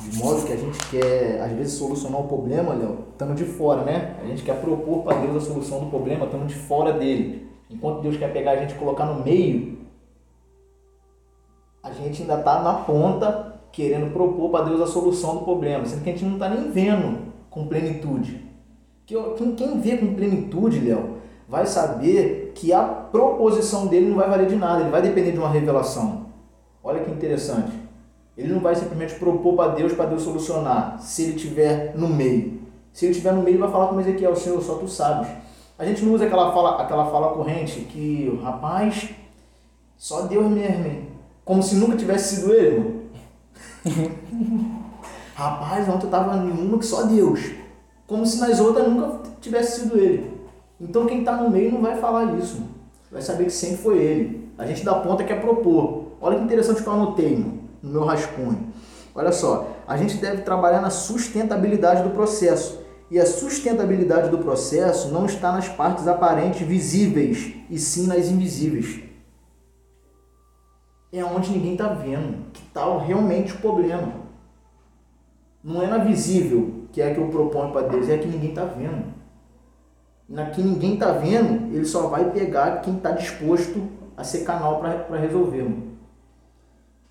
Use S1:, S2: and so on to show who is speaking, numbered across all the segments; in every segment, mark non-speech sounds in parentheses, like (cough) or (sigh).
S1: De modo que a gente quer, às vezes, solucionar o problema, Léo, estando de fora, né? A gente quer propor para Deus a solução do problema, estando de fora dele. Enquanto Deus quer pegar a gente e colocar no meio, a gente ainda está na ponta querendo propor para Deus a solução do problema, sendo que a gente não está nem vendo com plenitude. Quem vê com plenitude, Léo, vai saber que a proposição dele não vai valer de nada, ele vai depender de uma revelação. Olha que interessante. Ele não vai simplesmente propor para Deus para Deus solucionar, se ele estiver no meio. Se ele estiver no meio, ele vai falar como Ezequiel, Senhor, só tu sabes. A gente não usa aquela fala, aquela fala corrente que, rapaz, só Deus mesmo, hein? Como se nunca tivesse sido ele, (laughs) rapaz, ontem eu tava em uma que só Deus. Como se nas outras nunca tivesse sido ele. Então quem está no meio não vai falar isso. Vai saber que sempre foi ele. A gente dá ponta quer propor. Olha que interessante que eu anotei mano, no meu rascunho. Olha só, a gente deve trabalhar na sustentabilidade do processo. E a sustentabilidade do processo não está nas partes aparentes visíveis, e sim nas invisíveis. É onde ninguém está vendo que está realmente o problema. Não é na visível que é que eu proponho para Deus, é que ninguém está vendo. Na que ninguém está vendo, ele só vai pegar quem está disposto a ser canal para resolver. Mano.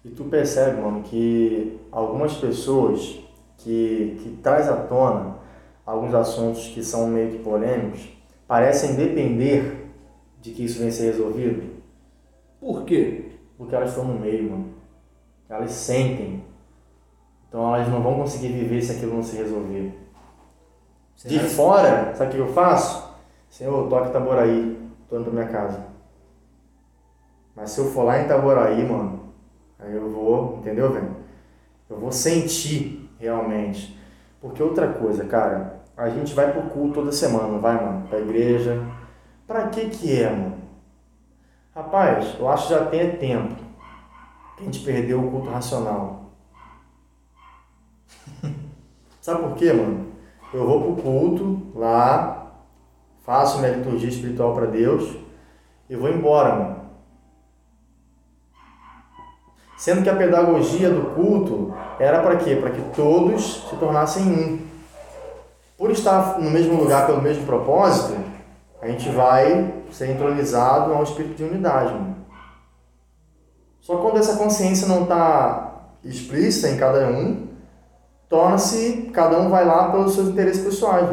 S2: E tu percebe, mano, que algumas pessoas que, que traz à tona alguns assuntos que são meio que polêmicos parecem depender de que isso venha ser resolvido.
S1: Por quê?
S2: Porque elas estão no meio, mano. Elas sentem. Então elas não vão conseguir viver se aquilo não se resolver. De fora, sabe o que eu faço? Senhor, toque Itaboraí, tô indo pra minha casa. Mas se eu for lá em Itaboraí, mano, aí eu vou, entendeu, velho? Eu vou sentir realmente. Porque outra coisa, cara, a gente vai pro culto toda semana, vai, mano? Pra igreja. Pra que que é, mano? Rapaz, eu acho que já tem tempo que a gente perdeu o culto racional. (laughs) Sabe por quê, mano? Eu vou pro culto lá, faço minha liturgia espiritual para Deus e vou embora, mano. Sendo que a pedagogia do culto era para quê? Para que todos se tornassem um. Por estar no mesmo lugar pelo mesmo propósito, a gente vai ser entronizado a um espírito de unidade. Só quando essa consciência não está explícita em cada um, torna-se, cada um vai lá pelos seus interesses pessoais.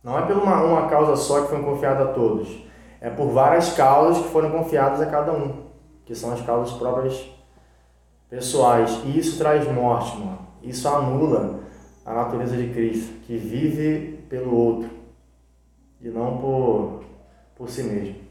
S2: Não é por uma, uma causa só que foi confiada a todos. É por várias causas que foram confiadas a cada um que são as causas próprias pessoais. E isso traz morte, mano. Isso anula a natureza de Cristo, que vive pelo outro e não por, por si mesmo.